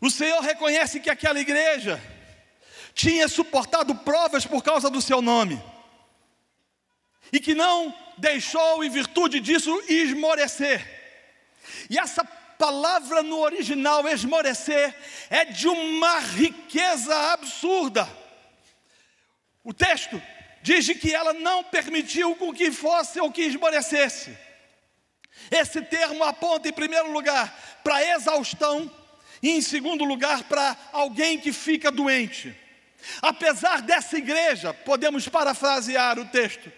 O Senhor reconhece que aquela igreja tinha suportado provas por causa do seu nome, e que não deixou, em virtude disso, esmorecer. E essa palavra no original, esmorecer, é de uma riqueza absurda. O texto diz que ela não permitiu com que fosse ou que esmorecesse. Esse termo aponta, em primeiro lugar, para exaustão, e em segundo lugar, para alguém que fica doente. Apesar dessa igreja, podemos parafrasear o texto,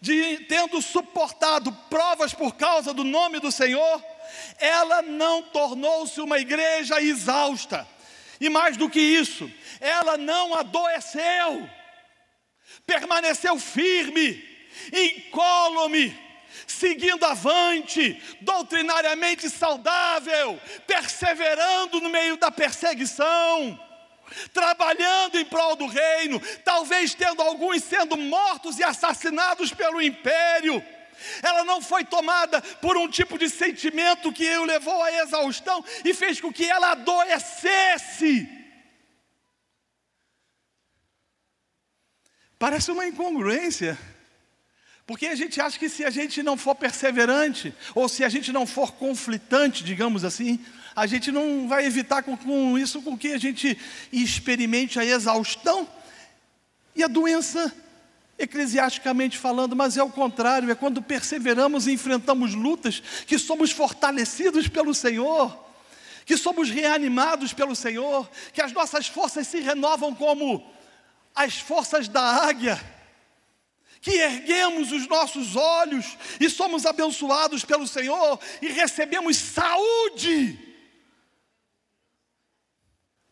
de tendo suportado provas por causa do nome do Senhor, ela não tornou-se uma igreja exausta. E mais do que isso, ela não adoeceu, permaneceu firme, incólume, seguindo avante, doutrinariamente saudável, perseverando no meio da perseguição, trabalhando em prol do reino, talvez tendo alguns sendo mortos e assassinados pelo império. Ela não foi tomada por um tipo de sentimento que o levou à exaustão e fez com que ela adoecesse. Parece uma incongruência. Porque a gente acha que se a gente não for perseverante, ou se a gente não for conflitante, digamos assim, a gente não vai evitar com, com isso com que a gente experimente a exaustão e a doença, eclesiasticamente falando, mas é o contrário, é quando perseveramos e enfrentamos lutas que somos fortalecidos pelo Senhor, que somos reanimados pelo Senhor, que as nossas forças se renovam como as forças da águia que erguemos os nossos olhos e somos abençoados pelo Senhor e recebemos saúde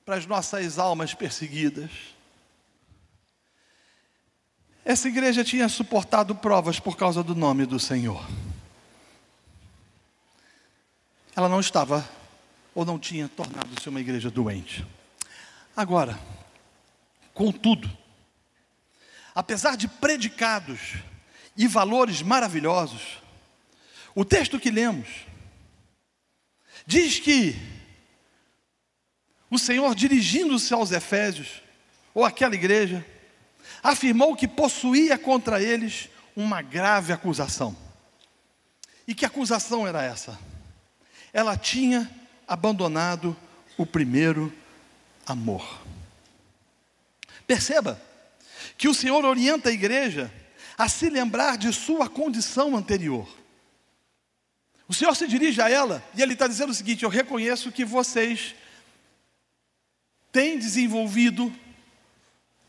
para as nossas almas perseguidas. Essa igreja tinha suportado provas por causa do nome do Senhor. Ela não estava ou não tinha tornado-se uma igreja doente. Agora, contudo, apesar de predicados e valores maravilhosos, o texto que lemos diz que o Senhor, dirigindo-se aos Efésios, ou àquela igreja, afirmou que possuía contra eles uma grave acusação. E que acusação era essa? Ela tinha abandonado o primeiro amor. Perceba, que o Senhor orienta a igreja a se lembrar de sua condição anterior. O Senhor se dirige a ela e ele está dizendo o seguinte: Eu reconheço que vocês têm desenvolvido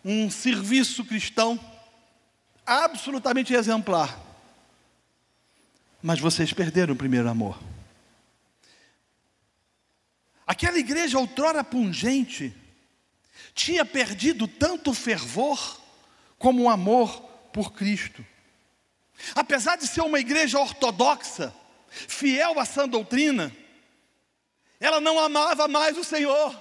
um serviço cristão absolutamente exemplar, mas vocês perderam o primeiro amor. Aquela igreja outrora pungente tinha perdido tanto fervor como um amor por Cristo. Apesar de ser uma igreja ortodoxa, fiel à sã doutrina, ela não amava mais o Senhor.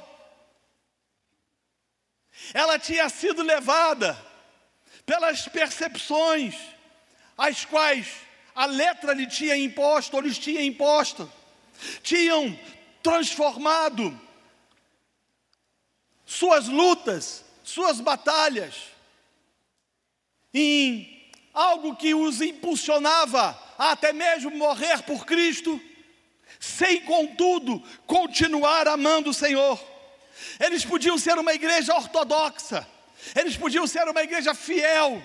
Ela tinha sido levada pelas percepções, as quais a letra lhe tinha imposto, ou lhes tinha imposto, tinham transformado suas lutas, suas batalhas, em algo que os impulsionava a até mesmo morrer por Cristo, sem contudo continuar amando o Senhor. Eles podiam ser uma igreja ortodoxa, eles podiam ser uma igreja fiel,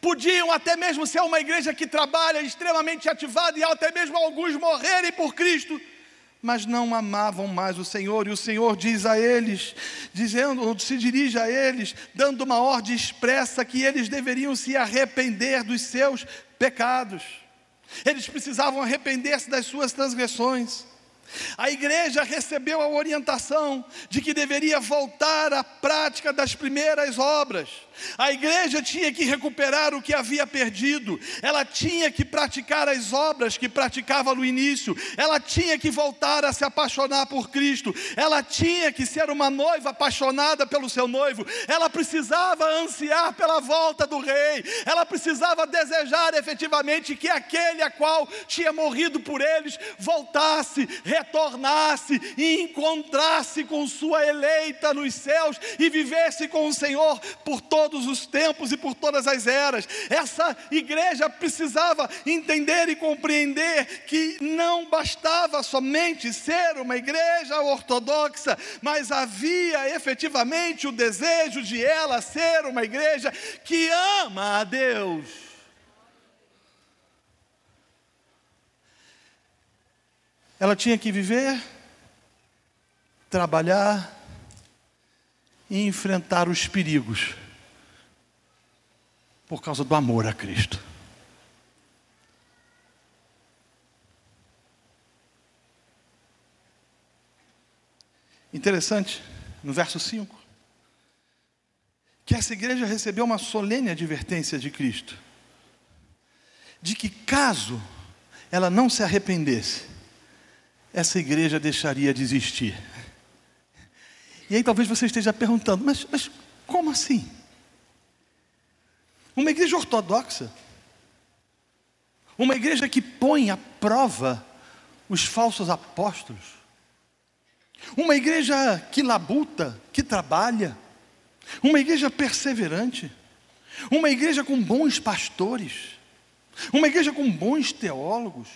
podiam até mesmo ser uma igreja que trabalha extremamente ativada e até mesmo alguns morrerem por Cristo, mas não amavam mais o Senhor, e o Senhor diz a eles, dizendo, se dirige a eles, dando uma ordem expressa que eles deveriam se arrepender dos seus pecados. Eles precisavam arrepender-se das suas transgressões. A igreja recebeu a orientação de que deveria voltar à prática das primeiras obras. A igreja tinha que recuperar o que havia perdido, ela tinha que praticar as obras que praticava no início, ela tinha que voltar a se apaixonar por Cristo, ela tinha que ser uma noiva apaixonada pelo seu noivo, ela precisava ansiar pela volta do rei, ela precisava desejar efetivamente que aquele a qual tinha morrido por eles voltasse, retornasse e encontrasse com sua eleita nos céus e vivesse com o Senhor por todos os tempos e por todas as eras. Essa igreja precisava entender e compreender que não bastava somente ser uma igreja ortodoxa, mas havia efetivamente o desejo de ela ser uma igreja que ama a Deus. Ela tinha que viver, trabalhar e enfrentar os perigos por causa do amor a Cristo. Interessante, no verso 5, que essa igreja recebeu uma solene advertência de Cristo, de que caso ela não se arrependesse, essa igreja deixaria de existir. E aí talvez você esteja perguntando, mas, mas como assim? Uma igreja ortodoxa, uma igreja que põe à prova os falsos apóstolos, uma igreja que labuta, que trabalha, uma igreja perseverante, uma igreja com bons pastores, uma igreja com bons teólogos,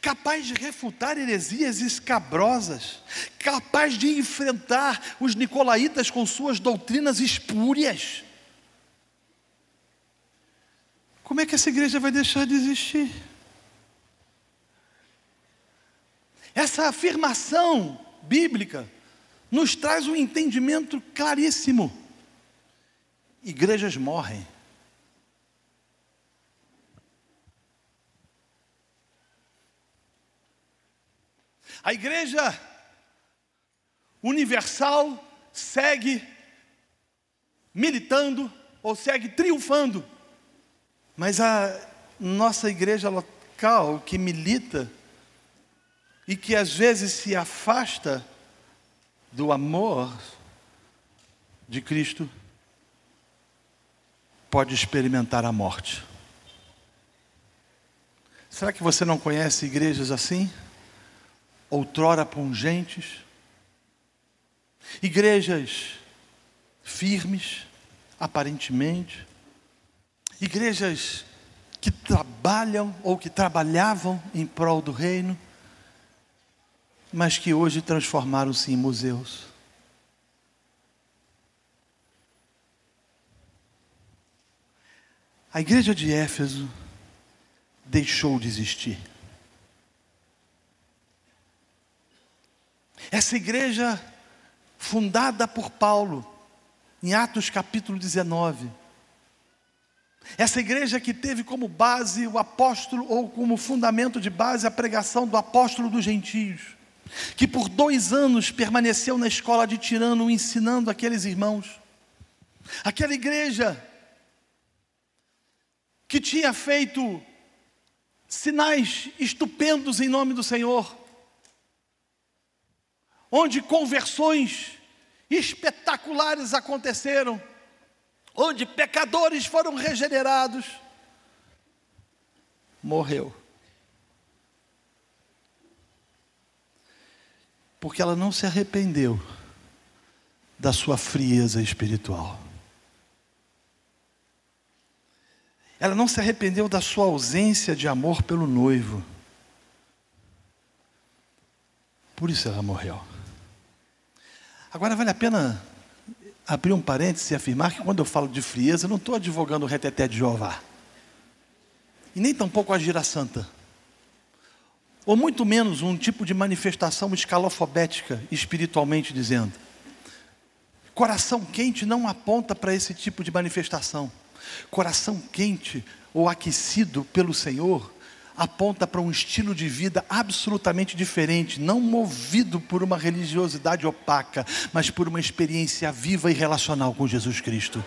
capaz de refutar heresias escabrosas, capaz de enfrentar os nicolaítas com suas doutrinas espúrias. Como é que essa igreja vai deixar de existir? Essa afirmação bíblica nos traz um entendimento claríssimo. Igrejas morrem. A igreja universal segue militando ou segue triunfando, mas a nossa igreja local que milita e que às vezes se afasta do amor de Cristo, pode experimentar a morte. Será que você não conhece igrejas assim? Outrora pungentes, igrejas firmes, aparentemente, igrejas que trabalham ou que trabalhavam em prol do reino, mas que hoje transformaram-se em museus. A igreja de Éfeso deixou de existir. Essa igreja, fundada por Paulo, em Atos capítulo 19, essa igreja que teve como base o apóstolo, ou como fundamento de base a pregação do apóstolo dos gentios, que por dois anos permaneceu na escola de Tirano ensinando aqueles irmãos, aquela igreja que tinha feito sinais estupendos em nome do Senhor, onde conversões espetaculares aconteceram, onde pecadores foram regenerados, morreu. Porque ela não se arrependeu da sua frieza espiritual. Ela não se arrependeu da sua ausência de amor pelo noivo. Por isso ela morreu. Agora vale a pena abrir um parênteses e afirmar que quando eu falo de frieza, eu não estou advogando o reteté de Jeová. E nem tampouco a gira santa. Ou muito menos um tipo de manifestação escalofobética, espiritualmente dizendo. Coração quente não aponta para esse tipo de manifestação. Coração quente ou aquecido pelo Senhor aponta para um estilo de vida absolutamente diferente, não movido por uma religiosidade opaca, mas por uma experiência viva e relacional com Jesus Cristo.